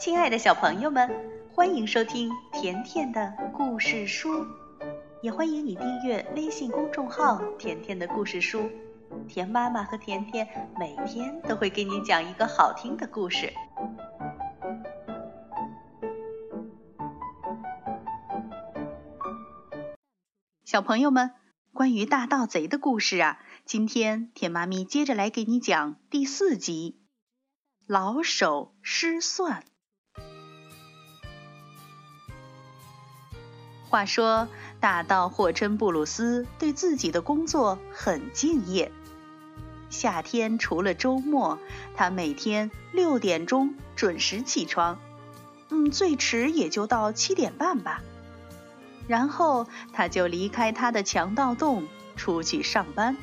亲爱的小朋友们，欢迎收听甜甜的故事书，也欢迎你订阅微信公众号“甜甜的故事书”。甜妈妈和甜甜每天都会给你讲一个好听的故事。小朋友们，关于大盗贼的故事啊，今天甜妈咪接着来给你讲第四集：老手失算。话说，大盗霍琛布鲁斯对自己的工作很敬业。夏天除了周末，他每天六点钟准时起床，嗯，最迟也就到七点半吧。然后他就离开他的强盗洞，出去上班。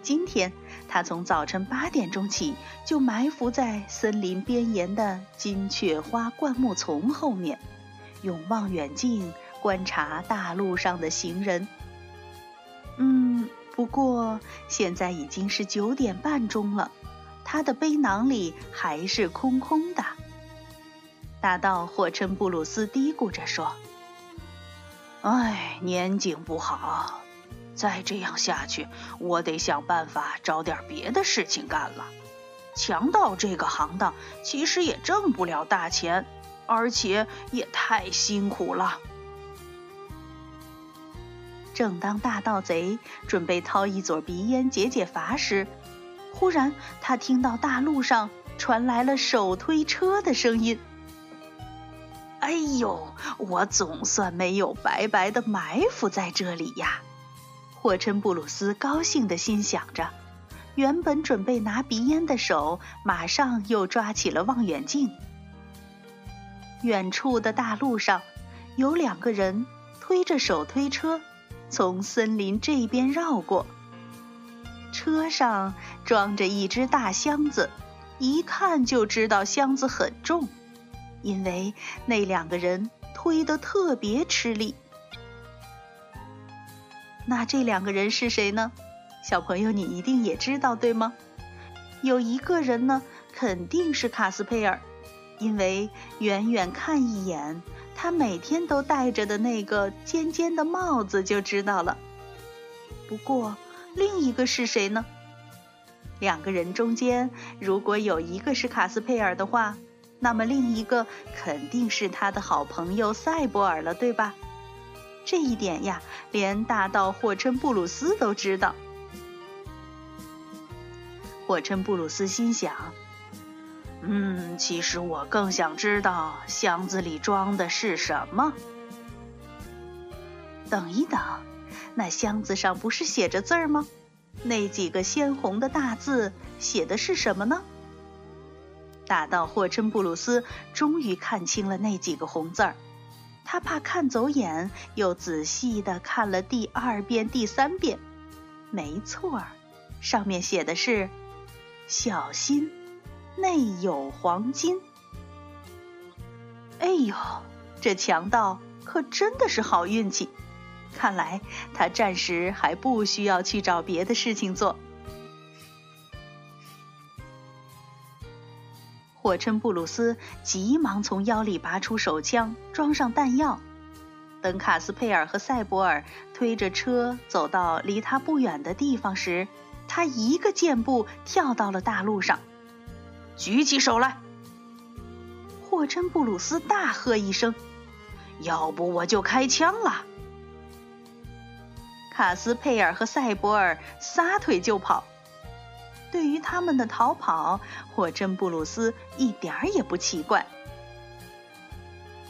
今天他从早晨八点钟起，就埋伏在森林边沿的金雀花灌木丛后面。用望远镜观察大路上的行人。嗯，不过现在已经是九点半钟了，他的背囊里还是空空的。大盗霍琛布鲁斯嘀咕着说：“哎，年景不好，再这样下去，我得想办法找点别的事情干了。强盗这个行当其实也挣不了大钱。”而且也太辛苦了。正当大盗贼准备掏一撮鼻烟解解乏时，忽然他听到大路上传来了手推车的声音。哎呦，我总算没有白白的埋伏在这里呀！霍琛布鲁斯高兴的心想着，原本准备拿鼻烟的手，马上又抓起了望远镜。远处的大路上，有两个人推着手推车，从森林这边绕过。车上装着一只大箱子，一看就知道箱子很重，因为那两个人推得特别吃力。那这两个人是谁呢？小朋友，你一定也知道，对吗？有一个人呢，肯定是卡斯佩尔。因为远远看一眼，他每天都戴着的那个尖尖的帽子就知道了。不过，另一个是谁呢？两个人中间，如果有一个是卡斯佩尔的话，那么另一个肯定是他的好朋友赛博尔了，对吧？这一点呀，连大盗霍琛布鲁斯都知道。霍琛布鲁斯心想。嗯，其实我更想知道箱子里装的是什么。等一等，那箱子上不是写着字儿吗？那几个鲜红的大字写的是什么呢？大盗霍琛布鲁斯终于看清了那几个红字儿，他怕看走眼，又仔细的看了第二遍、第三遍。没错儿，上面写的是“小心”。内有黄金。哎呦，这强盗可真的是好运气！看来他暂时还不需要去找别的事情做。火琛布鲁斯急忙从腰里拔出手枪，装上弹药。等卡斯佩尔和塞博尔推着车走到离他不远的地方时，他一个箭步跳到了大路上。举起手来！霍琛布鲁斯大喝一声：“要不我就开枪了！”卡斯佩尔和塞博尔撒腿就跑。对于他们的逃跑，霍琛布鲁斯一点儿也不奇怪。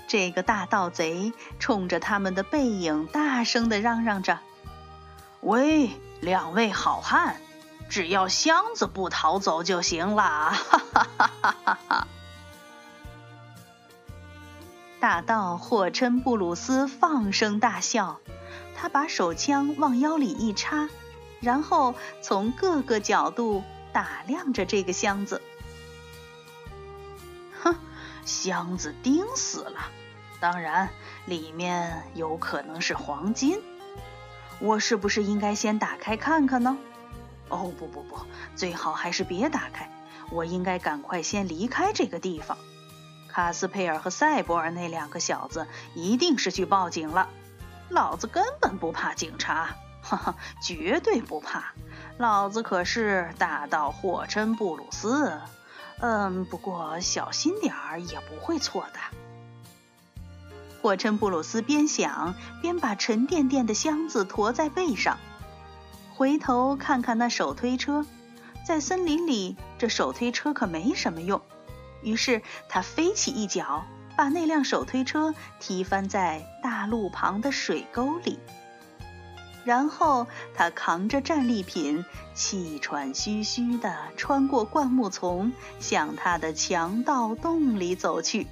这个大盗贼冲着他们的背影大声的嚷嚷着：“喂，两位好汉！”只要箱子不逃走就行了，哈哈哈哈哈哈！大盗霍琛布鲁斯放声大笑，他把手枪往腰里一插，然后从各个角度打量着这个箱子。哼，箱子钉死了，当然里面有可能是黄金。我是不是应该先打开看看呢？哦不不不，最好还是别打开。我应该赶快先离开这个地方。卡斯佩尔和塞博尔那两个小子一定是去报警了。老子根本不怕警察，哈哈，绝对不怕。老子可是大盗霍琛布鲁斯。嗯，不过小心点儿也不会错的。霍琛布鲁斯边想边把沉甸甸的箱子驮在背上，回头看看那手推车，在森林里这手推车可没什么用。于是他飞起一脚，把那辆手推车踢翻在大路旁的水沟里。然后他扛着战利品，气喘吁吁地穿过灌木丛，向他的强盗洞里走去。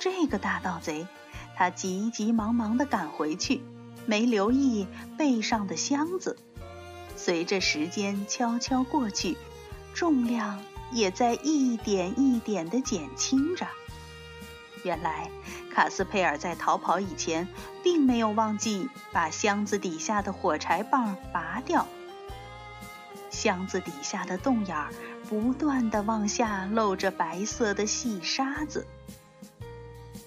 这个大盗贼，他急急忙忙地赶回去，没留意背上的箱子。随着时间悄悄过去，重量也在一点一点地减轻着。原来，卡斯佩尔在逃跑以前，并没有忘记把箱子底下的火柴棒拔掉。箱子底下的洞眼儿不断地往下漏着白色的细沙子，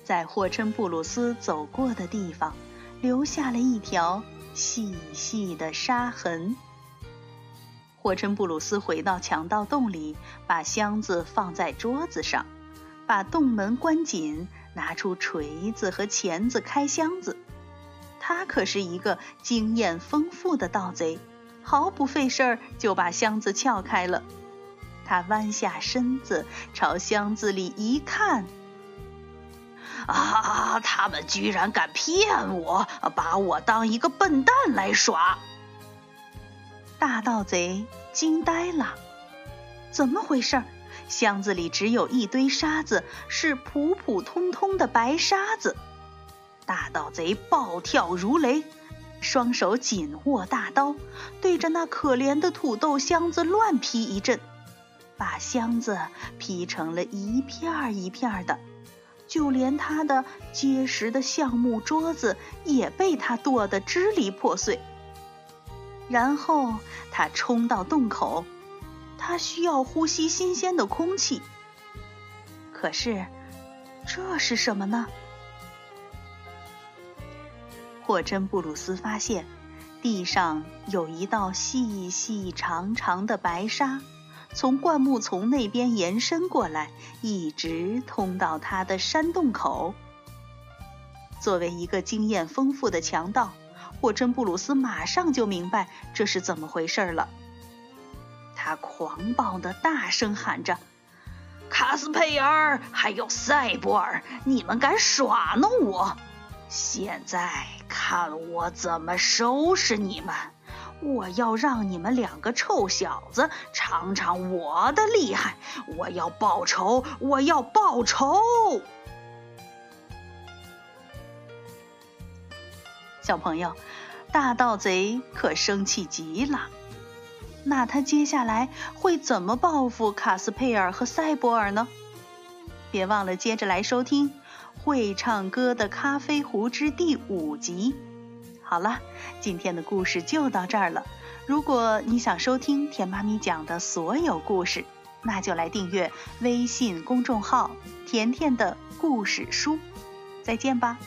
在霍琛布鲁斯走过的地方，留下了一条细细的沙痕。霍琛布鲁斯回到强盗洞里，把箱子放在桌子上。把洞门关紧，拿出锤子和钳子开箱子。他可是一个经验丰富的盗贼，毫不费事儿就把箱子撬开了。他弯下身子朝箱子里一看，啊！他们居然敢骗我，把我当一个笨蛋来耍！大盗贼惊呆了，怎么回事？箱子里只有一堆沙子，是普普通通的白沙子。大盗贼暴跳如雷，双手紧握大刀，对着那可怜的土豆箱子乱劈一阵，把箱子劈成了一片儿一片儿的，就连他的结实的橡木桌子也被他剁得支离破碎。然后他冲到洞口。他需要呼吸新鲜的空气，可是这是什么呢？霍真布鲁斯发现地上有一道细细长长的白沙，从灌木丛那边延伸过来，一直通到他的山洞口。作为一个经验丰富的强盗，霍真布鲁斯马上就明白这是怎么回事了。他狂暴的大声喊着：“卡斯佩尔，还有塞博尔，你们敢耍弄我？现在看我怎么收拾你们！我要让你们两个臭小子尝尝我的厉害！我要报仇！我要报仇！”小朋友，大盗贼可生气极了。那他接下来会怎么报复卡斯佩尔和塞博尔呢？别忘了接着来收听《会唱歌的咖啡壶》之第五集。好了，今天的故事就到这儿了。如果你想收听甜妈咪讲的所有故事，那就来订阅微信公众号“甜甜的故事书”。再见吧。